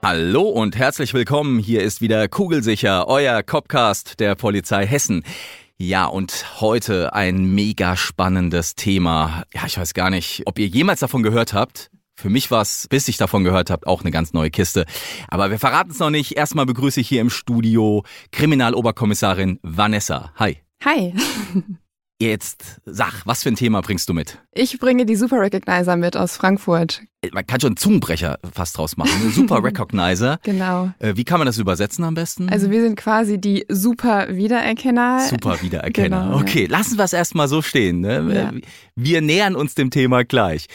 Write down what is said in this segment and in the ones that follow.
Hallo und herzlich willkommen. Hier ist wieder Kugelsicher, euer Copcast der Polizei Hessen. Ja, und heute ein mega spannendes Thema. Ja, ich weiß gar nicht, ob ihr jemals davon gehört habt. Für mich war es, bis ich davon gehört habt, auch eine ganz neue Kiste. Aber wir verraten es noch nicht. Erstmal begrüße ich hier im Studio Kriminaloberkommissarin Vanessa. Hi. Hi. Jetzt sag, was für ein Thema bringst du mit? Ich bringe die Super Recognizer mit aus Frankfurt. Man kann schon einen Zungenbrecher fast draus machen. Super Recognizer. Genau. Äh, Wie kann man das übersetzen am besten? Also wir sind quasi die Super Wiedererkenner. Super Wiedererkenner. Genau, ja. okay, lassen wir es erstmal so stehen. Ne? Ja. Wir nähern uns dem Thema gleich.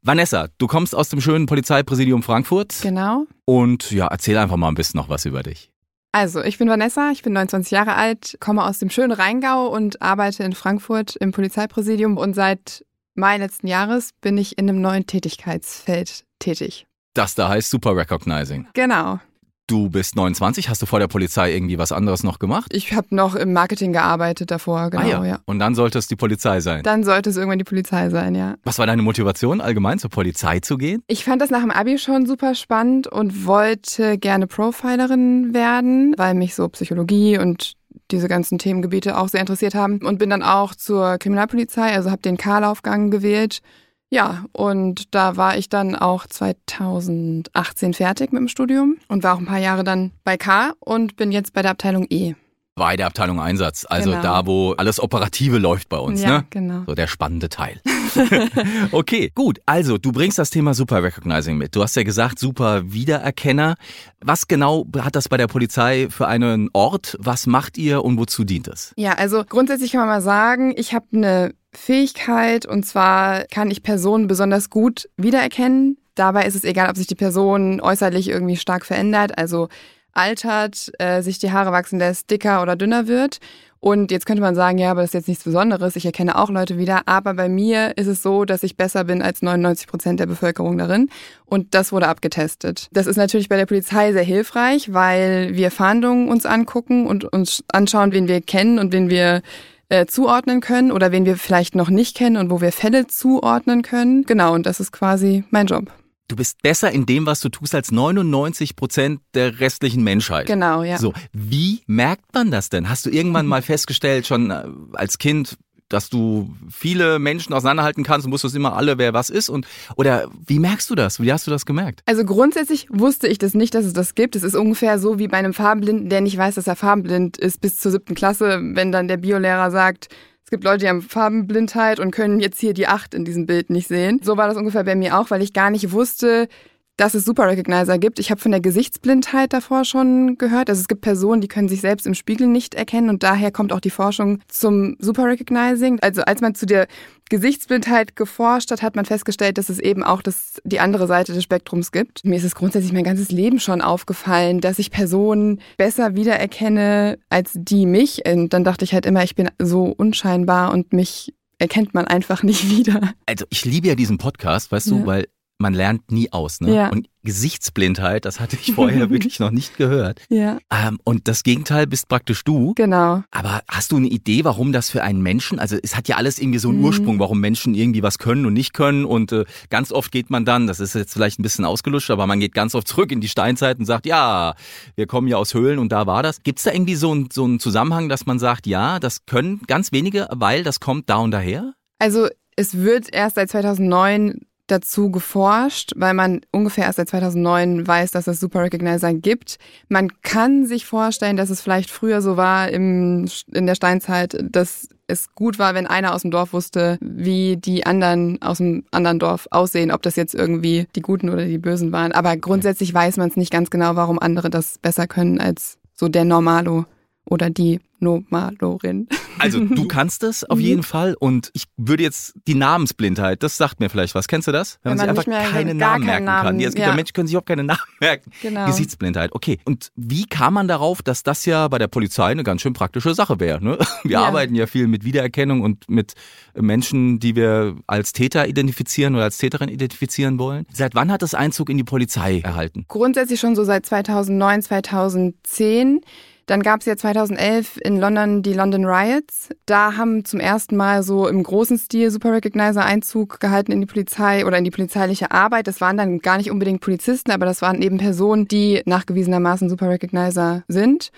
Vanessa, du kommst aus dem schönen Polizeipräsidium Frankfurt Genau. und ja, erzähl einfach mal ein bisschen noch was über dich. Also, ich bin Vanessa, ich bin 29 Jahre alt, komme aus dem schönen Rheingau und arbeite in Frankfurt im Polizeipräsidium und seit Mai letzten Jahres bin ich in einem neuen Tätigkeitsfeld tätig. Das da heißt Super Recognizing. Genau. Du bist 29, hast du vor der Polizei irgendwie was anderes noch gemacht? Ich habe noch im Marketing gearbeitet davor, genau, ah, ja. ja. Und dann sollte es die Polizei sein. Dann sollte es irgendwann die Polizei sein, ja. was war deine Motivation, allgemein zur Polizei zu gehen? Ich fand das nach dem Abi schon super spannend und wollte gerne Profilerin werden, weil mich so Psychologie und diese ganzen Themengebiete auch sehr interessiert haben und bin dann auch zur Kriminalpolizei, also habe den K-Laufgang gewählt. Ja, und da war ich dann auch 2018 fertig mit dem Studium und war auch ein paar Jahre dann bei K und bin jetzt bei der Abteilung E. Bei der Abteilung Einsatz, also Genau. da, wo alles Operative läuft bei uns, ja, ne? genau. So der spannende Teil. okay, gut. Also, du bringst das Thema Super Recognizing mit. Du hast ja gesagt, Super Wiedererkenner. Was genau hat das bei der Polizei für einen Ort? Was macht ihr und wozu dient es? Ja, also grundsätzlich kann man mal sagen, ich habe eine Fähigkeit und zwar kann ich Personen besonders gut wiedererkennen. Dabei ist es egal, ob sich die Person äußerlich irgendwie stark verändert, also altert, äh, sich die Haare wachsen lässt, dicker oder dünner wird. Und jetzt könnte man sagen, ja, aber das ist jetzt nichts Besonderes. Ich erkenne auch Leute wieder. Aber bei mir ist es so, dass ich besser bin als 99 Prozent der Bevölkerung darin. Und das wurde abgetestet. Das ist natürlich bei der Polizei sehr hilfreich, weil wir Fahndungen uns angucken und uns anschauen, wen wir kennen und wen wir äh, zuordnen können oder wen wir vielleicht noch nicht kennen und wo wir Fälle zuordnen können. Genau, und das ist quasi mein Job. Du bist besser in dem, was du tust, als 99 Prozent der restlichen Menschheit. Genau, ja. So, wie merkt man das denn? Hast du irgendwann mal festgestellt, schon äh, als Kind, dass du viele Menschen auseinanderhalten kannst und wusstest immer alle, wer was ist? Und oder wie merkst du das? Wie hast du das gemerkt? Also grundsätzlich wusste ich das nicht, dass es das gibt. Es ist ungefähr so wie bei einem Farbenblinden, der nicht weiß, dass er farbenblind ist bis zur siebten Klasse, wenn dann der Biolehrer sagt, es gibt Leute, die haben Farbenblindheit und können jetzt hier die acht in diesem Bild nicht sehen. So war das ungefähr bei mir auch, weil ich gar nicht wusste, dass es Super Recognizer gibt. Ich habe von der Gesichtsblindheit davor schon gehört. Also es gibt Personen, die können sich selbst im Spiegel nicht erkennen und daher kommt auch die Forschung zum Super Recognizing. Also als man zu der Gesichtsblindheit geforscht hat, hat man festgestellt, dass es eben auch das, die andere Seite des Spektrums gibt. Mir ist es grundsätzlich mein ganzes Leben schon aufgefallen, dass ich Personen besser wiedererkenne als die mich. Und dann dachte ich halt immer, ich bin so unscheinbar und mich erkennt man einfach nicht wieder. Also ich liebe ja diesen Podcast, weißt du, Ja. weil man lernt nie aus. Ne? Ja. Und Gesichtsblindheit, das hatte ich vorher wirklich noch nicht gehört. Ja, Ähm, und das Gegenteil bist praktisch du. genau. Aber hast du eine Idee, warum das für einen Menschen, also es hat ja alles irgendwie so einen Mhm. Ursprung, warum Menschen irgendwie was können und nicht können. Und äh, ganz oft geht man dann, das ist jetzt vielleicht ein bisschen ausgelutscht, aber man geht ganz oft zurück in die Steinzeit und sagt, ja, wir kommen ja aus Höhlen und da war das. Gibt es da irgendwie so, ein, so einen Zusammenhang, dass man sagt, ja, das können ganz wenige, weil das kommt da und daher? Also es wird erst seit 2009 dazu geforscht, weil man ungefähr erst seit 2009 weiß, dass es Super Recognizer gibt. Man kann sich vorstellen, dass es vielleicht früher so war im, in der Steinzeit, dass es gut war, wenn einer aus dem Dorf wusste, wie die anderen aus dem anderen Dorf aussehen, ob das jetzt irgendwie die Guten oder die Bösen waren. Aber grundsätzlich weiß man es nicht ganz genau, warum andere das besser können als so der Normalo oder die, Nomalorin. Also du kannst es auf Mhm. jeden Fall und ich würde jetzt die Namensblindheit, das sagt mir vielleicht was. Kennst du das? Wenn man, man sich einfach keine Namen merken kann. Namen, Ja, es gibt ja. ja. Menschen, die können sich überhaupt keine Namen merken. Genau. Gesichtsblindheit, okay. Und wie kam man darauf, dass das ja bei der Polizei eine ganz schön praktische Sache wäre? Ne? Wir Ja. arbeiten ja viel mit Wiedererkennung und mit Menschen, die wir als Täter identifizieren oder als Täterin identifizieren wollen. Seit wann hat das Einzug in die Polizei erhalten? Grundsätzlich schon so seit 2009, 2010. Dann gab es ja 2011 in London die London Riots. Da haben zum ersten Mal so im großen Stil Super Recognizer Einzug gehalten in die Polizei oder in die polizeiliche Arbeit. Das waren dann gar nicht unbedingt Polizisten, aber das waren eben Personen, die nachgewiesenermaßen Super Recognizer sind.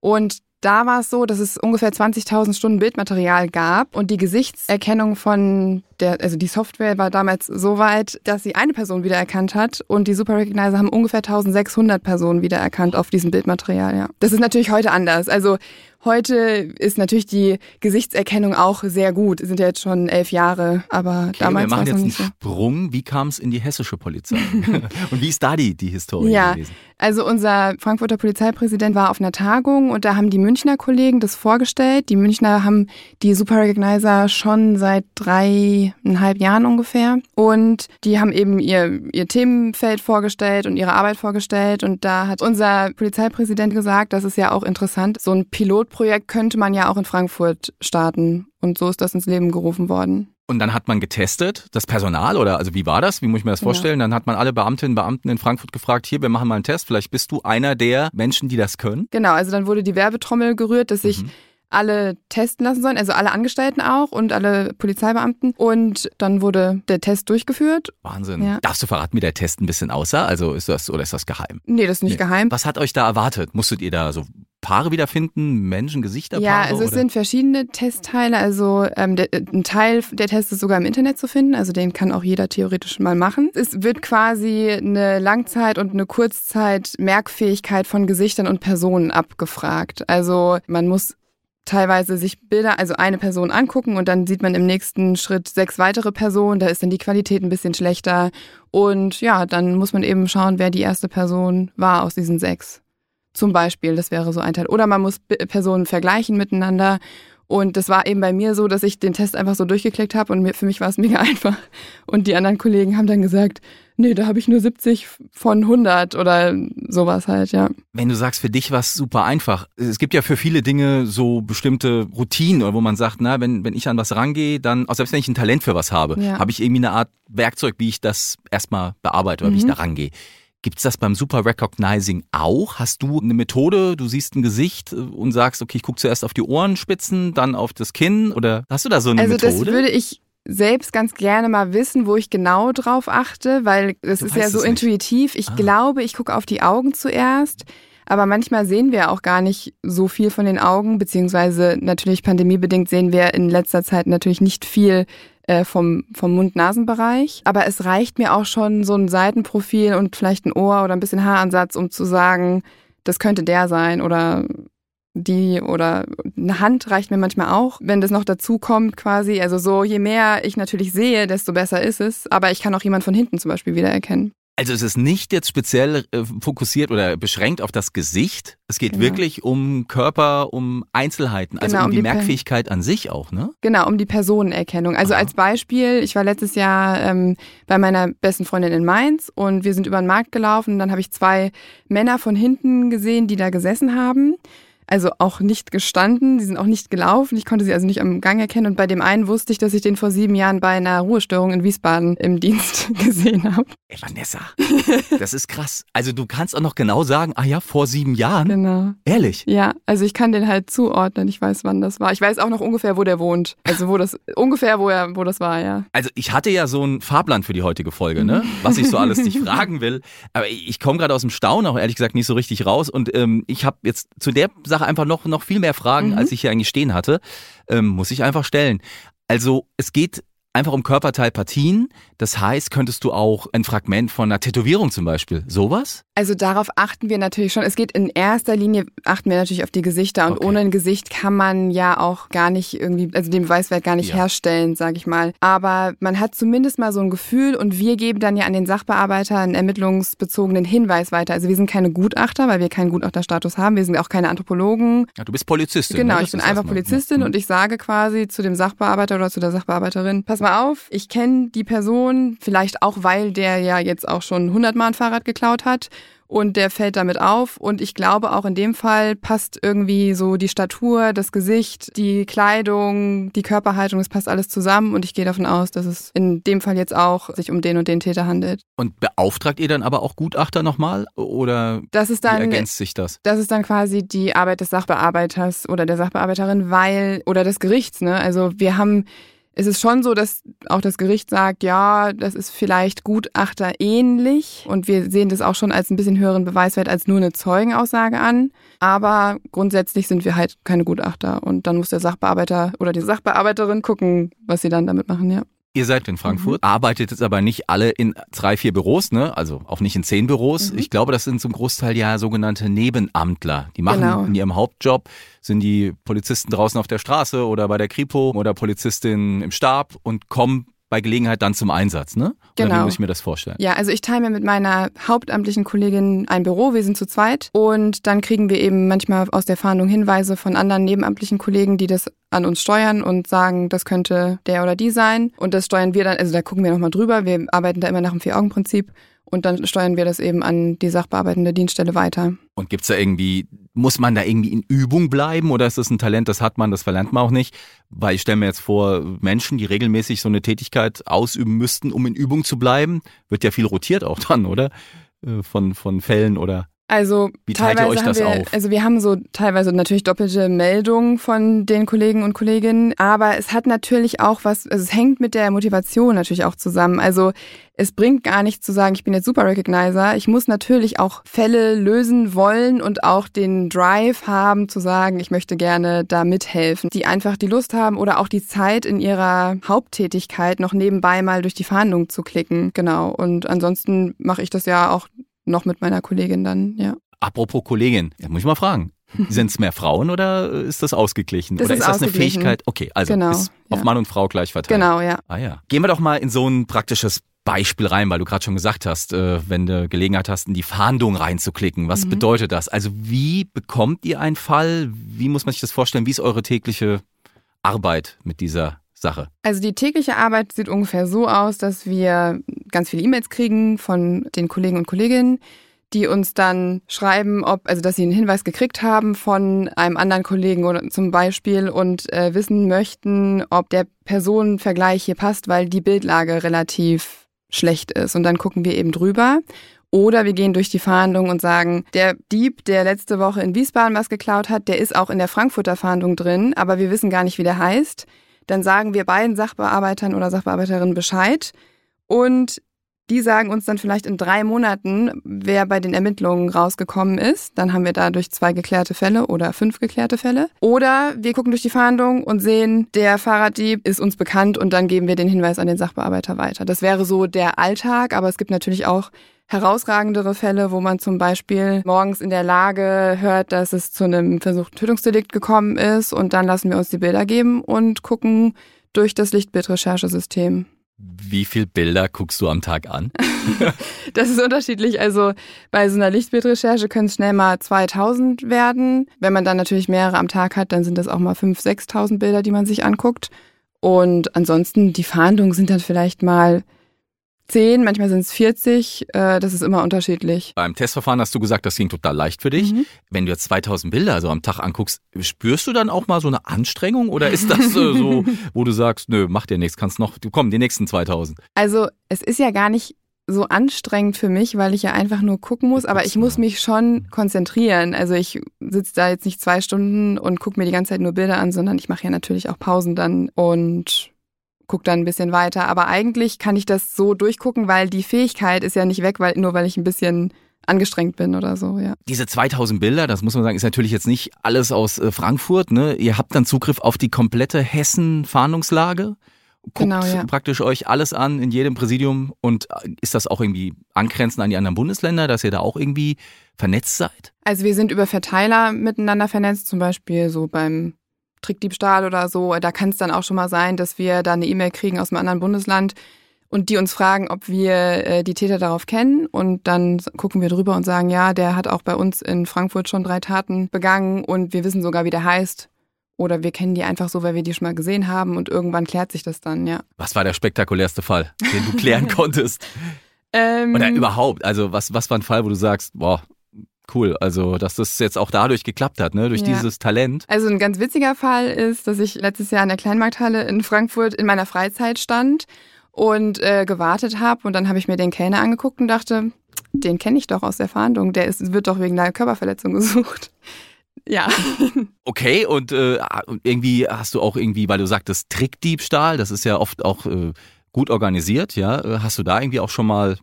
Und da war es so, dass es ungefähr 20.000 Stunden Bildmaterial gab und die Gesichtserkennung von der, also die Software war damals so weit, dass sie eine Person wiedererkannt hat und die Super Recognizer haben ungefähr 1600 Personen wiedererkannt auf diesem Bildmaterial, ja. Das ist natürlich heute anders. Also heute ist natürlich die Gesichtserkennung auch sehr gut. Es sind ja jetzt schon elf Jahre, aber Okay, wir damals war machen es jetzt noch einen nicht so. Sprung. Wie kam es in die hessische Polizei? und wie ist da die, die Historie Ja, gewesen? also unser Frankfurter Polizeipräsident war auf einer Tagung und da haben die Münchner Kollegen das vorgestellt. Die Münchner haben die Super Recognizer schon seit dreieinhalb Jahren ungefähr und die haben eben ihr, ihr Themenfeld vorgestellt und ihre Arbeit vorgestellt und da hat unser Polizeipräsident gesagt, das ist ja auch interessant, so ein Pilotprojekt könnte man ja auch in Frankfurt starten und so ist das ins Leben gerufen worden. Und dann hat man getestet, das Personal oder also wie war das? Wie muss ich mir das Ja. vorstellen? Dann hat man alle Beamtinnen und Beamten in Frankfurt gefragt, hier, wir machen mal einen Test, vielleicht bist du einer der Menschen, die das können. Genau, also dann wurde die Werbetrommel gerührt, dass sich Mhm. alle testen lassen sollen, also alle Angestellten auch und alle Polizeibeamten. Und dann wurde der Test durchgeführt. Wahnsinn. Ja. Darfst du verraten, wie der Test ein bisschen aussah? Also ist das oder ist das geheim? Nee, das ist nicht Nee. geheim. Was hat euch da erwartet? Musstet ihr da so Paare wiederfinden, Menschen, Gesichter, Ja, also es oder? sind verschiedene Testteile. Also ähm, der, ein Teil der Tests ist sogar im Internet zu finden. Also den kann auch jeder theoretisch mal machen. Es wird quasi eine Langzeit- und eine Kurzzeit-Merkfähigkeit von Gesichtern und Personen abgefragt. Also man muss teilweise sich Bilder, also eine Person angucken und dann sieht man im nächsten Schritt sechs weitere Personen. Da ist dann die Qualität ein bisschen schlechter. Und ja, dann muss man eben schauen, wer die erste Person war aus diesen sechs. Zum Beispiel, das wäre so ein Teil. Oder man muss Personen vergleichen miteinander. Und das war eben bei mir so, dass ich den Test einfach so durchgeklickt habe und für mich war es mega einfach. Und die anderen Kollegen haben dann gesagt, nee, da habe ich nur 70 von 100 oder sowas halt, ja. Wenn du sagst, für dich war es super einfach. Es gibt ja für viele Dinge so bestimmte Routinen, oder wo man sagt, na, wenn, wenn ich an was rangehe, dann, auch selbst wenn ich ein Talent für was habe, Ja. habe ich irgendwie eine Art Werkzeug, wie ich das erstmal bearbeite oder wie ich Mhm. da rangehe. Gibt's das beim Super Recognizing auch? Hast du eine Methode, du siehst ein Gesicht äh, und sagst, okay, ich gucke zuerst auf die Ohrenspitzen, dann auf das Kinn? Oder hast du da so eine Also das Methode? würde ich selbst ganz gerne mal wissen, wo ich genau drauf achte, weil das Du ist ja so es intuitiv. Ich Ah. glaube, ich gucke auf die Augen zuerst. Aber manchmal sehen wir auch gar nicht so viel von den Augen, beziehungsweise natürlich pandemiebedingt sehen wir in letzter Zeit natürlich nicht viel äh, vom, vom Mund-Nasen-Bereich. Aber es reicht mir auch schon so ein Seitenprofil und vielleicht ein Ohr oder ein bisschen Haaransatz, um zu sagen, das könnte der sein oder die oder eine Hand reicht mir manchmal auch, wenn das noch dazu kommt quasi. Also so, je mehr ich natürlich sehe, desto besser ist es. Aber ich kann auch jemand von hinten zum Beispiel wiedererkennen. Also es ist nicht jetzt speziell äh, fokussiert oder beschränkt auf das Gesicht. Es geht Genau. wirklich um Körper, um Einzelheiten, also Genau, um um die, die Per- Merkfähigkeit an sich auch, ne? Genau, um die Personenerkennung. Also Aha. als Beispiel, ich war letztes Jahr ähm, bei meiner besten Freundin in Mainz und wir sind über den Markt gelaufen. Dann habe ich zwei Männer von hinten gesehen, die da gesessen haben. Also auch nicht gestanden, die sind auch nicht gelaufen. Ich konnte sie also nicht am Gang erkennen. Und bei dem einen wusste ich, dass ich den vor sieben Jahren bei einer Ruhestörung in Wiesbaden im Dienst gesehen habe. Ey, Vanessa, das ist krass. Also du kannst auch noch genau sagen, ah ja, vor sieben Jahren. Genau. Ehrlich. Ja, also ich kann den halt zuordnen. Ich weiß, wann das war. Ich weiß auch noch ungefähr, wo der wohnt. Also wo das ungefähr, wo er, wo das war, ja. Also ich hatte ja so ein Fahrplan für die heutige Folge, ne? Was ich so alles dich fragen will. Aber ich ich komme gerade aus dem Staunen auch ehrlich gesagt nicht so richtig raus. Und ähm, ich habe jetzt zu der Sache einfach noch, noch viel mehr Fragen, Mhm. als ich hier eigentlich stehen hatte. Ähm, muss ich einfach stellen. Also es geht einfach um Körperteilpartien. Das heißt, könntest du auch ein Fragment von einer Tätowierung zum Beispiel, sowas? Also darauf achten wir natürlich schon. Es geht in erster Linie, achten wir natürlich auf die Gesichter und Okay. ohne ein Gesicht kann man ja auch gar nicht irgendwie, also den Beweiswert gar nicht Ja. herstellen, sage ich mal. Aber man hat zumindest mal so ein Gefühl und wir geben dann ja an den Sachbearbeiter einen ermittlungsbezogenen Hinweis weiter. Also wir sind keine Gutachter, weil wir keinen Gutachterstatus haben. Wir sind auch keine Anthropologen. Ja, du bist Polizistin. Genau, ne? ich bin einfach Polizistin Mhm. und ich sage quasi zu dem Sachbearbeiter oder zu der Sachbearbeiterin, pass mal auf, ich kenne die Person, vielleicht auch, weil der ja jetzt auch schon hundertmal ein Fahrrad geklaut hat und der fällt damit auf und ich glaube auch in dem Fall passt irgendwie so die Statur, das Gesicht, die Kleidung, die Körperhaltung, es passt alles zusammen und ich gehe davon aus, dass es in dem Fall jetzt auch sich um den und den Täter handelt. Und beauftragt ihr dann aber auch Gutachter nochmal? Oder Das ist wie dann ergänzt sich das? Das ist dann quasi die Arbeit des Sachbearbeiters oder der Sachbearbeiterin, weil, oder des Gerichts, ne? Also wir haben, es ist schon so, dass auch das Gericht sagt, ja, das ist vielleicht Gutachter ähnlich und wir sehen das auch schon als ein bisschen höheren Beweiswert als nur eine Zeugenaussage an. Aber grundsätzlich sind wir halt keine Gutachter und dann muss der Sachbearbeiter oder die Sachbearbeiterin gucken, was sie dann damit machen, ja. Ihr seid in Frankfurt, arbeitet jetzt aber nicht alle in drei, vier Büros, ne? Also auch nicht in zehn Büros. Mhm. Ich glaube, das sind zum Großteil ja sogenannte Nebenamtler. Die machen Genau. in ihrem Hauptjob, sind die Polizisten draußen auf der Straße oder bei der Kripo oder Polizistin im Stab und kommen bei Gelegenheit dann zum Einsatz, ne? Oder wie Genau. muss ich mir das vorstellen? Ja, also ich teile mir mit meiner hauptamtlichen Kollegin ein Büro, wir sind zu zweit und dann kriegen wir eben manchmal aus der Fahndung Hinweise von anderen nebenamtlichen Kollegen, die das an uns steuern und sagen, das könnte der oder die sein und das steuern wir dann, also da gucken wir nochmal drüber, wir arbeiten da immer nach dem Vier-Augen-Prinzip und dann steuern wir das eben an die sachbearbeitende Dienststelle weiter. Und gibt's da irgendwie, muss man da irgendwie in Übung bleiben oder ist das ein Talent, das hat man, das verlernt man auch nicht? Weil ich stelle mir jetzt vor, Menschen, die regelmäßig so eine Tätigkeit ausüben müssten, um in Übung zu bleiben, wird ja viel rotiert auch dann, oder? Äh, Von, von Fällen oder Also Wie teilt ihr teilweise euch haben das wir, auf? also wir haben so teilweise natürlich doppelte Meldungen von den Kollegen und Kolleginnen, aber es hat natürlich auch was, also es hängt mit der Motivation natürlich auch zusammen. Also es bringt gar nichts zu sagen, ich bin jetzt Super Recognizer. Ich muss natürlich auch Fälle lösen wollen und auch den Drive haben zu sagen, ich möchte gerne da mithelfen, die einfach die Lust haben oder auch die Zeit in ihrer Haupttätigkeit noch nebenbei mal durch die Fahndung zu klicken. Genau. Und ansonsten mache ich das ja auch noch mit meiner Kollegin dann, ja. apropos Kollegin, ja, muss ich mal fragen. Sind es mehr Frauen oder ist das ausgeglichen? Das oder ist ist das eine. Fähigkeit? Okay, also Genau, ist auf ja. Mann und Frau gleich verteilt. Genau, ja. Ah ja. Gehen wir doch mal in so ein praktisches Beispiel rein, weil du gerade schon gesagt hast, äh, wenn du Gelegenheit hast, in die Fahndung reinzuklicken. Was Mhm. bedeutet das? Also wie bekommt ihr einen Fall? Wie muss man sich das vorstellen? Wie ist eure tägliche Arbeit mit dieser Sache? Also die tägliche Arbeit sieht ungefähr so aus, dass wir ganz viele E-Mails kriegen von den Kollegen und Kolleginnen, die uns dann schreiben, ob, also dass sie einen Hinweis gekriegt haben von einem anderen Kollegen oder zum Beispiel und äh, wissen möchten, ob der Personenvergleich hier passt, weil die Bildlage relativ schlecht ist. Und dann gucken wir eben drüber. Oder wir gehen durch die Fahndung und sagen, der Dieb, der letzte Woche in Wiesbaden was geklaut hat, der ist auch in der Frankfurter Fahndung drin, aber wir wissen gar nicht, wie der heißt. Dann sagen wir beiden Sachbearbeitern oder Sachbearbeiterinnen Bescheid. Und die sagen uns dann vielleicht in drei Monaten, wer bei den Ermittlungen rausgekommen ist. Dann haben wir dadurch zwei geklärte Fälle oder fünf geklärte Fälle. Oder wir gucken durch die Fahndung und sehen, der Fahrraddieb ist uns bekannt und dann geben wir den Hinweis an den Sachbearbeiter weiter. Das wäre so der Alltag, aber es gibt natürlich auch herausragendere Fälle, wo man zum Beispiel morgens in der Lage hört, dass es zu einem versuchten Tötungsdelikt gekommen ist und dann lassen wir uns die Bilder geben und gucken durch das Lichtbildrecherchesystem. Wie viel Bilder guckst du am Tag an? Das ist unterschiedlich. Also bei so einer Lichtbildrecherche können es schnell mal 2000 werden. Wenn man dann natürlich mehrere am Tag hat, dann sind das auch mal 5.000, 6.000 Bilder, die man sich anguckt. Und ansonsten, die Fahndungen sind dann vielleicht mal 10, manchmal sind es 40. Äh, das ist immer unterschiedlich. Beim Testverfahren hast du gesagt, das ging total leicht für dich. Mhm. Wenn du jetzt 2000 Bilder so am Tag anguckst, spürst du dann auch mal so eine Anstrengung oder ist das so, wo du sagst, nö, mach dir nichts, kannst noch, komm, die nächsten 2000. Also es ist ja gar nicht so anstrengend für mich, weil ich ja einfach nur gucken muss, aber ich muss mich schon konzentrieren. Also ich sitze da jetzt nicht zwei Stunden und gucke mir die ganze Zeit nur Bilder an, sondern ich mache ja natürlich auch Pausen dann und gucke dann ein bisschen weiter. Aber eigentlich kann ich das so durchgucken, weil die Fähigkeit ist ja nicht weg, weil nur weil ich ein bisschen angestrengt bin oder so, ja. Diese 2000 Bilder, das muss man sagen, ist natürlich jetzt nicht alles aus äh, Frankfurt. Ne? Ihr habt dann Zugriff auf die komplette Hessen-Fahndungslage. guckt Genau, ja. praktisch euch alles an in jedem Präsidium und ist das auch irgendwie angrenzend an die anderen Bundesländer, dass ihr da auch irgendwie vernetzt seid? Also wir sind über Verteiler miteinander vernetzt, zum Beispiel so beim Trickdiebstahl oder so. Da kann es dann auch schon mal sein, dass wir da eine E-Mail kriegen aus einem anderen Bundesland und die uns fragen, ob wir äh, die Täter darauf kennen. Und dann gucken wir drüber und sagen, ja, der hat auch bei uns in Frankfurt schon drei Taten begangen und wir wissen sogar, wie der heißt. Oder wir kennen die einfach so, weil wir die schon mal gesehen haben und irgendwann klärt sich das dann, ja. Was war der spektakulärste Fall, den du klären konntest? Ähm, Oder überhaupt, also was, was war ein Fall, wo du sagst, boah, cool, also dass das jetzt auch dadurch geklappt hat, ne, durch Ja. dieses Talent. Also ein ganz witziger Fall ist, dass ich letztes Jahr in der Kleinmarkthalle in Frankfurt in meiner Freizeit stand und äh, gewartet habe und dann habe ich mir den Kellner angeguckt und dachte, den kenne ich doch aus der Fahndung, der ist, wird doch wegen einer Körperverletzung gesucht. Ja, Okay, und äh, irgendwie hast du auch irgendwie, weil du sagtest Trickdiebstahl, das ist ja oft auch äh, gut organisiert, ja. Hast du da irgendwie auch schon mal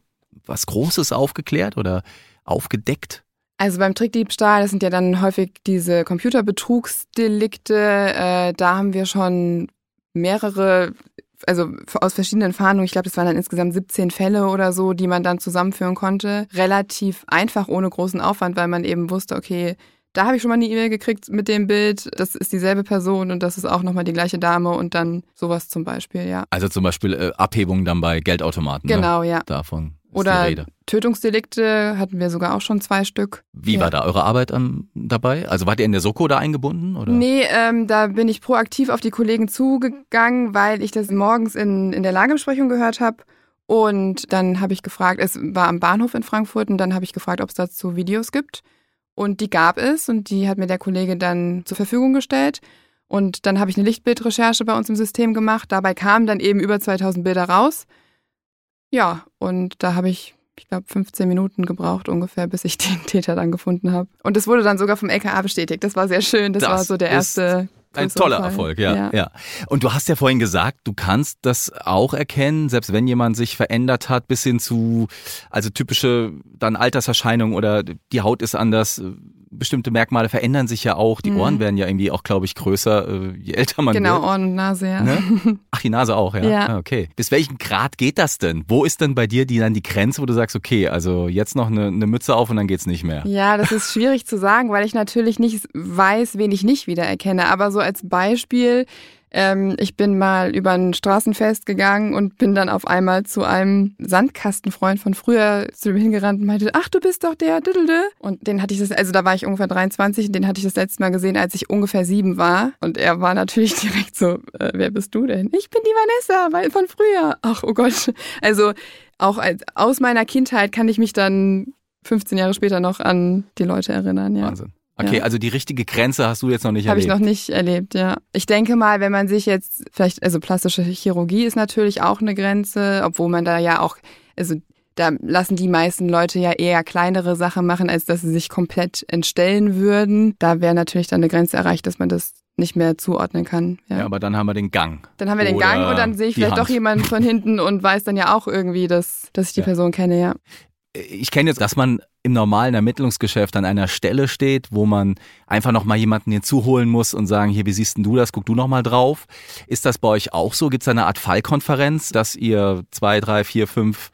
was Großes aufgeklärt oder aufgedeckt? Also beim Trickdiebstahl, das sind ja dann häufig diese Computerbetrugsdelikte, äh, da haben wir schon mehrere, also aus verschiedenen Fahndungen, ich glaube, das waren dann insgesamt 17 Fälle oder so, die man dann zusammenführen konnte. Relativ einfach, ohne großen Aufwand, weil man eben wusste, okay, da habe ich schon mal eine E-Mail gekriegt mit dem Bild, das ist dieselbe Person und das ist auch nochmal die gleiche Dame und dann sowas zum Beispiel, ja. Also zum Beispiel äh, Abhebungen dann bei Geldautomaten. Ne? Genau, ja. Davon Oder. Tötungsdelikte hatten wir sogar auch schon zwei Stück. Wie Ja. war da eure Arbeit am, dabei? Also wart ihr in der Soko da eingebunden? Oder? Nee, ähm, da bin ich proaktiv auf die Kollegen zugegangen, weil ich das morgens in, in der Lagebesprechung gehört habe. Und dann habe ich gefragt, es war am Bahnhof in Frankfurt und dann habe ich gefragt, ob es dazu Videos gibt. Und die gab es und die hat mir der Kollege dann zur Verfügung gestellt. Und dann habe ich eine Lichtbildrecherche bei uns im System gemacht. Dabei kamen dann eben über 2000 Bilder raus. Ja, und da habe ich, ich glaube, 15 Minuten gebraucht ungefähr, bis ich den Täter dann gefunden habe. Und das wurde dann sogar vom LKA bestätigt. Das war sehr schön. Das, Das war so der erste. Ein toller. Erfolg, ja, ja, Und du hast ja vorhin gesagt, du kannst das auch erkennen, selbst wenn jemand sich verändert hat, bis hin zu, also typische dann Alterserscheinungen oder die Haut ist anders, bestimmte Merkmale verändern sich ja auch, die Mhm. Ohren werden ja irgendwie auch, glaube ich, größer, äh, je älter man Genau, wird. Ohren und Nase, ja. Ne? Ach, die Nase auch, ja. Ja. Ah, okay. Bis welchem Grad geht das denn? Wo ist denn bei dir die dann die Grenze, wo du sagst, okay, also jetzt noch eine, eine Mütze auf und dann geht's nicht mehr? Ja, das ist schwierig zu sagen, weil ich natürlich nicht weiß, wen ich nicht wiedererkenne. Aber so als Beispiel, ähm, ich bin mal über ein Straßenfest gegangen und bin dann auf einmal zu einem Sandkastenfreund von früher zu ihm hingerannt und meinte, ach, du bist doch der Diddelde. Und den hatte ich das, also da war ich ungefähr 23 und den hatte ich das letzte Mal gesehen, als ich ungefähr sieben war. Und er war natürlich direkt so, äh, wer bist du denn? Ich bin die Vanessa, von früher. Ach, oh Gott. Also auch als, aus meiner Kindheit kann ich mich dann 15 Jahre später noch an die Leute erinnern, ja. Wahnsinn. Okay, Ja. also die richtige Grenze hast du jetzt noch nicht Habe ich erlebt. noch nicht erlebt, ja. Ich denke mal, wenn man sich jetzt vielleicht, also plastische Chirurgie ist natürlich auch eine Grenze, obwohl man da ja auch, also da lassen die meisten Leute ja eher kleinere Sachen machen, als dass sie sich komplett entstellen würden. Da wäre natürlich dann eine Grenze erreicht, dass man das nicht mehr zuordnen kann. Ja. ja, aber dann haben wir den Gang. dann haben wir den Oder Gang und dann sehe ich vielleicht Hand. doch jemanden von hinten und weiß dann ja auch irgendwie, dass, dass ich die Ja. Person kenne, ja. Ich kenne jetzt, dass man im normalen Ermittlungsgeschäft an einer Stelle steht, wo man einfach noch mal jemanden hinzuholen muss und sagen, hier, wie siehst denn du das? Guck du noch mal drauf. Ist das bei euch auch so? Gibt es eine Art Fallkonferenz, dass ihr zwei, drei, vier, fünf,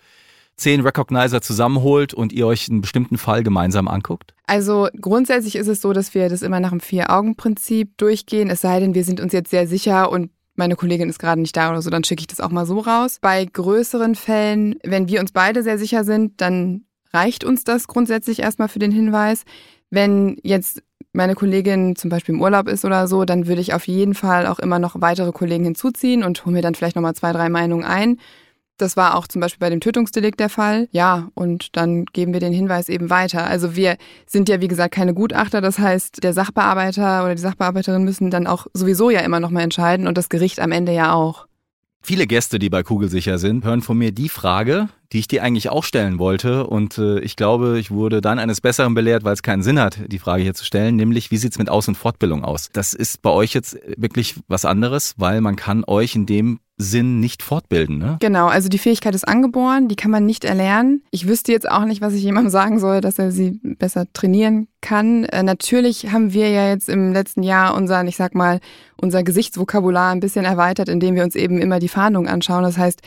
zehn Recognizer zusammenholt und ihr euch einen bestimmten Fall gemeinsam anguckt? Also grundsätzlich ist es so, dass wir das immer nach dem Vier-Augen-Prinzip durchgehen, es sei denn, wir sind uns jetzt sehr sicher und meine Kollegin ist gerade nicht da oder so, dann schicke ich das auch mal so raus. Bei größeren Fällen, wenn wir uns beide sehr sicher sind, dann reicht uns das grundsätzlich erstmal für den Hinweis. Wenn jetzt meine Kollegin zum Beispiel im Urlaub ist oder so, dann würde ich auf jeden Fall auch immer noch weitere Kollegen hinzuziehen und hole mir dann vielleicht nochmal zwei, drei Meinungen ein. Das war auch zum Beispiel bei dem Tötungsdelikt der Fall. Ja, und dann geben wir den Hinweis eben weiter. Also wir sind ja, wie gesagt, keine Gutachter. Das heißt, der Sachbearbeiter oder die Sachbearbeiterin müssen dann auch sowieso ja immer noch mal entscheiden und das Gericht am Ende ja auch. Viele Gäste, die bei Kugelsicher sind, hören von mir die Frage, die ich dir eigentlich auch stellen wollte. Und äh, ich glaube, ich wurde dann eines Besseren belehrt, weil es keinen Sinn hat, die Frage hier zu stellen, nämlich wie sieht's mit Aus- und Fortbildung aus? Das ist bei euch jetzt wirklich was anderes, weil man kann euch in dem Sinn nicht fortbilden, ne? Genau, also die Fähigkeit ist angeboren, die kann man nicht erlernen. Ich wüsste jetzt auch nicht, was ich jemandem sagen soll, dass er sie besser trainieren kann. Äh, natürlich haben wir ja jetzt im letzten Jahr unseren, ich sag mal, unser Gesichtsvokabular ein bisschen erweitert, indem wir uns eben immer die Fahndung anschauen. Das heißt,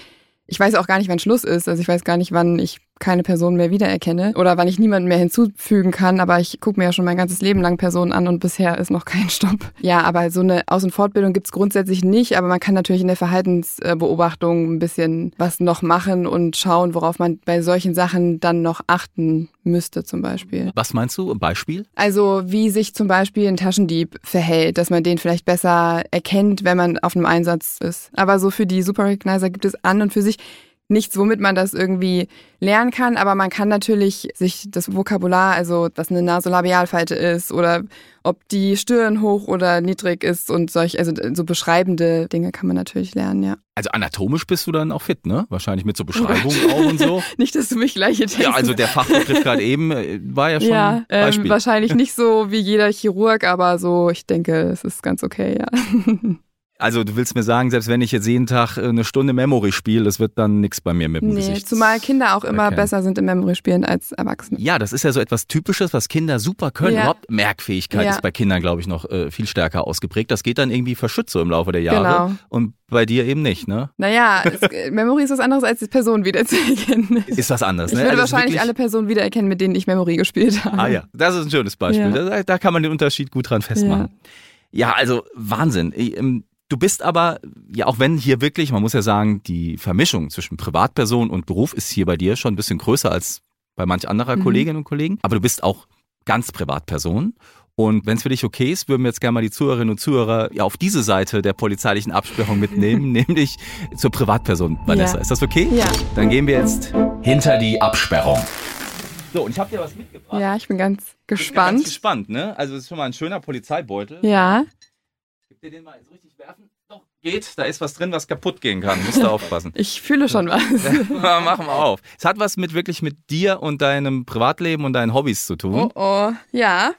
ich weiß auch gar nicht, wann Schluss ist. Also ich weiß gar nicht, wann ich keine Person mehr wiedererkenne oder wann ich niemanden mehr hinzufügen kann, aber ich gucke mir ja schon mein ganzes Leben lang Personen an und bisher ist noch kein Stopp. Ja, aber so eine Aus- und Fortbildung gibt's grundsätzlich nicht, aber man kann natürlich in der Verhaltensbeobachtung ein bisschen was noch machen und schauen, worauf man bei solchen Sachen dann noch achten müsste zum Beispiel. Was meinst du? Ein Beispiel? Also wie sich zum Beispiel ein Taschendieb verhält, dass man den vielleicht besser erkennt, wenn man auf einem Einsatz ist. Aber so für die Super Recognizer gibt es an und für sich nichts, womit man das irgendwie lernen kann, aber man kann natürlich sich das Vokabular, also was eine Nasolabialfalte ist oder ob die Stirn hoch oder niedrig ist und solch, also so beschreibende Dinge kann man natürlich lernen, ja. Also anatomisch bist du dann auch fit, ne? Wahrscheinlich mit so Beschreibungen oh auch und so. nicht, dass du mich gleich hier Ja, also der Fachbegriff gerade eben äh, war ja schon ja, ähm, Beispiel. wahrscheinlich nicht so wie jeder Chirurg, aber so, ich denke, es ist ganz okay, ja. Also du willst mir sagen, selbst wenn ich jetzt jeden Tag äh, eine Stunde Memory spiele, das wird dann nichts bei mir mit dem nee, Gesicht. Zumal Kinder auch immer erkennen. besser sind im Memory spielen als Erwachsene. Ja, das ist ja so etwas Typisches, was Kinder super können. Ja. Überhaupt Merkfähigkeit Ja. ist bei Kindern, glaube ich, noch äh, viel stärker ausgeprägt. Das geht dann irgendwie verschützt so im Laufe der Jahre. Genau. Und bei dir eben nicht, ne? Naja, es, Memory ist was anderes als die Person wiederzuerkennen. Ist was anderes, Ich ne? würde Also wahrscheinlich alle Personen wiedererkennen, mit denen ich Memory gespielt habe. Ah ja, das ist ein schönes Beispiel. Ja. Da, da kann man den Unterschied gut dran festmachen. Ja, also Wahnsinn. Du bist aber, ja, auch wenn hier wirklich, man muss ja sagen, die Vermischung zwischen Privatperson und Beruf ist hier bei dir schon ein bisschen größer als bei manch anderer Mhm. Kolleginnen und Kollegen. Aber du bist auch ganz Privatperson. Und wenn es für dich okay ist, würden wir jetzt gerne mal die Zuhörerinnen und Zuhörer ja auf diese Seite der polizeilichen Absperrung mitnehmen, nämlich zur Privatperson, Vanessa. Ja. Ist das okay? Ja. Dann gehen wir jetzt hinter die Absperrung. So, und ich habe dir was mitgebracht. Ja, ich bin ganz Ich bin ganz gespannt. gespannt, ne? Also es ist schon mal ein schöner Polizeibeutel. Ja, Gib dir den mal so richtig geht. Da ist was drin, was kaputt gehen kann. Musst du aufpassen. ich fühle schon was. Ja, Machen wir auf. Es hat was mit wirklich mit dir und deinem Privatleben und deinen Hobbys zu tun. Oh oh, ja.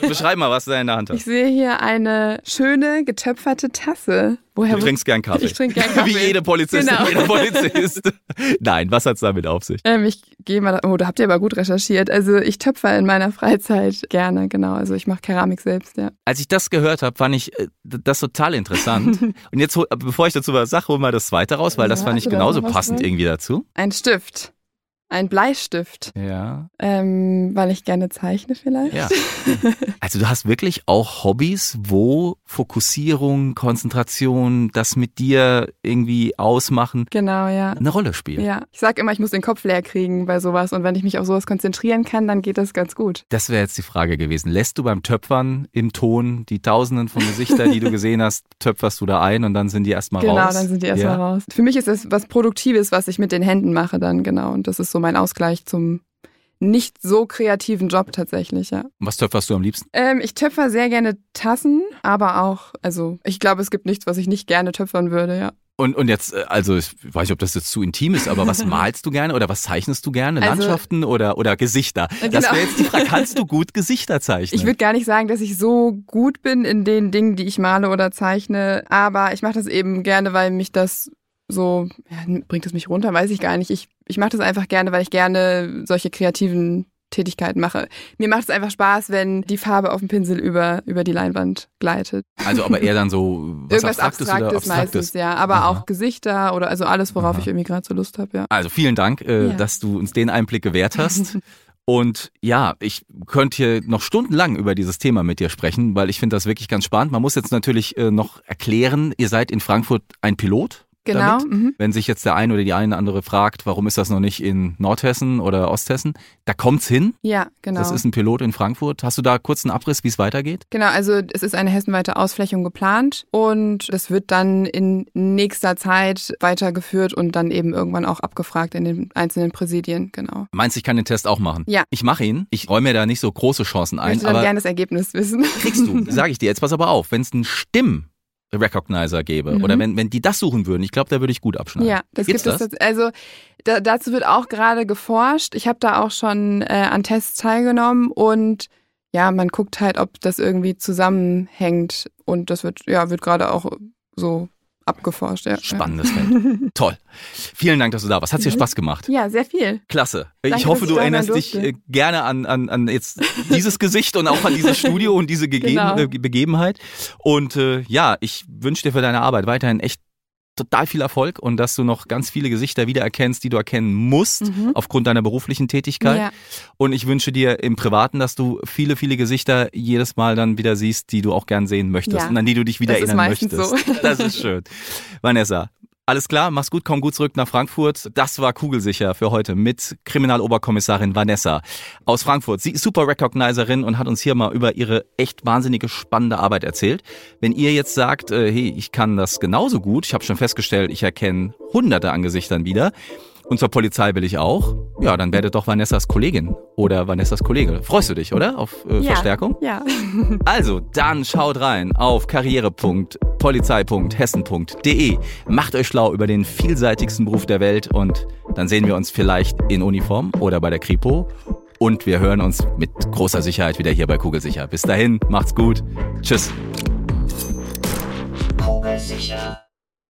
Beschreib mal, was du da in der Hand Ich hast. sehe hier eine schöne getöpferte Tasse. Woher Du trinkst gern Kaffee. Ich trinke gern Kaffee. Wie jede Polizistin, Genau. jeder Polizist. Nein, was hat's damit auf sich? Ähm, ich gehe mal, oh, da habt ihr aber gut recherchiert. Also ich töpfer in meiner Freizeit gerne, genau. Also ich mache Keramik selbst, ja. Als ich das gehört habe, fand ich äh, das total interessant. und jetzt, bevor ich dazu was sage, hol mal das zweite raus, weil das Ja, fand ich genauso passend drin? irgendwie dazu. Ein Stift. Ein Bleistift. Ja. Ähm, weil ich gerne zeichne vielleicht. Ja. Also du hast wirklich auch Hobbys, wo Fokussierung, Konzentration, das mit dir irgendwie ausmachen, Genau, ja. eine Rolle spielen. Ja, ich sag immer, ich muss den Kopf leer kriegen bei sowas und wenn ich mich auf sowas konzentrieren kann, dann geht das ganz gut. Das wäre jetzt die Frage gewesen. Lässt du beim Töpfern im Ton die Tausenden von Gesichter, die du gesehen hast, töpferst du da ein und dann sind die erstmal genau, raus? dann sind die erstmal ja. raus. Für mich ist es was Produktives, was ich mit den Händen mache dann, genau. Und das ist so mein Ausgleich zum nicht so kreativen Job tatsächlich, ja. Was töpferst du am liebsten? Ähm, ich töpfer sehr gerne Tassen, aber auch, also ich glaube, es gibt nichts, was ich nicht gerne töpfern würde, ja. Und, und jetzt, äh, also ich weiß nicht, ob das jetzt zu intim ist, aber was malst du gerne oder was zeichnest du gerne? Also- Landschaften oder, oder Gesichter? Das genau. wäre jetzt die Frage, kannst du gut Gesichter zeichnen? Ich würde gar nicht sagen, dass ich so gut bin in den Dingen, die ich male oder zeichne, aber ich mache das eben gerne, weil mich das so, ja, bringt es mich runter, weiß ich gar nicht. Ich, ich mache das einfach gerne, weil ich gerne solche kreativen Tätigkeiten mache. Mir macht es einfach Spaß, wenn die Farbe auf dem Pinsel über, über die Leinwand gleitet. also aber eher dann so was Irgendwas Abstraktes, Abstraktes, oder Abstraktes. meistens, ja. Aber Aha. auch Gesichter oder also alles, worauf Aha. ich irgendwie gerade so Lust habe, ja. Also vielen Dank, äh, Ja. dass du uns den Einblick gewährt hast. Und ja, ich könnte hier noch stundenlang über dieses Thema mit dir sprechen, weil ich finde das wirklich ganz spannend. Man muss jetzt natürlich äh, noch erklären, ihr seid in Frankfurt ein Pilot. Genau. Mhm. Wenn sich jetzt der eine oder die eine andere fragt, warum ist das noch nicht in Nordhessen oder Osthessen, da kommt's hin. Ja, genau. Das ist ein Pilot in Frankfurt. Hast du da kurz einen Abriss, wie es weitergeht? Genau, also es ist eine hessenweite Ausflächung geplant und das wird dann in nächster Zeit weitergeführt und dann eben irgendwann auch abgefragt in den einzelnen Präsidien, genau. Meinst du, ich kann den Test auch machen? Ja. Ich mache ihn. Ich räume mir da nicht so große Chancen Ich ein, dann aber gerne das Ergebnis wissen. kriegst du, sage ich dir. Jetzt pass aber auf, wenn es einen Stimm Recognizer gäbe Mhm. oder wenn, wenn die das suchen würden, ich glaube, da würde ich gut abschneiden. Ja, das Gibt's gibt es. tats- Also da, dazu wird auch gerade geforscht. Ich habe da auch schon äh, an Tests teilgenommen und ja, man guckt halt, ob das irgendwie zusammenhängt und das wird ja wird gerade auch so abgeforscht. Ja. Spannendes Feld. Toll. Vielen Dank, dass du da warst. Hat dir Spaß gemacht? Ja, sehr viel. Klasse. Danke, ich hoffe, du erinnerst dich äh, gerne an, an, an jetzt dieses Gesicht und auch an dieses Studio und diese Gegeben, Genau. äh, Begebenheit. Und äh, ja, ich wünsche dir für deine Arbeit weiterhin echt total viel Erfolg und dass du noch ganz viele Gesichter wiedererkennst, die du erkennen musst Mhm. aufgrund deiner beruflichen Tätigkeit. Ja. Und ich wünsche dir im Privaten, dass du viele, viele Gesichter jedes Mal dann wieder siehst, die du auch gern sehen möchtest Ja. und an die du dich wieder Das erinnern möchtest. so. Das ist schön. Vanessa, alles klar, mach's gut, komm gut zurück nach Frankfurt. Das war Kugelsicher für heute mit Kriminaloberkommissarin Vanessa aus Frankfurt. Sie ist super Recognizerin und hat uns hier mal über ihre echt wahnsinnige spannende Arbeit erzählt. Wenn ihr jetzt sagt, äh, hey, ich kann das genauso gut, ich habe schon festgestellt, ich erkenne hunderte an Gesichtern wieder, und zur Polizei will ich auch, ja, dann werdet doch Vanessas Kollegin oder Vanessas Kollege. Freust du dich, oder? Auf äh, ja. Verstärkung? Ja. Also, dann schaut rein auf karriere.polizei.hessen.de. Macht euch schlau über den vielseitigsten Beruf der Welt und dann sehen wir uns vielleicht in Uniform oder bei der Kripo. Und wir hören uns mit großer Sicherheit wieder hier bei Kugelsicher. Bis dahin, macht's gut. Tschüss. Kugelsicher.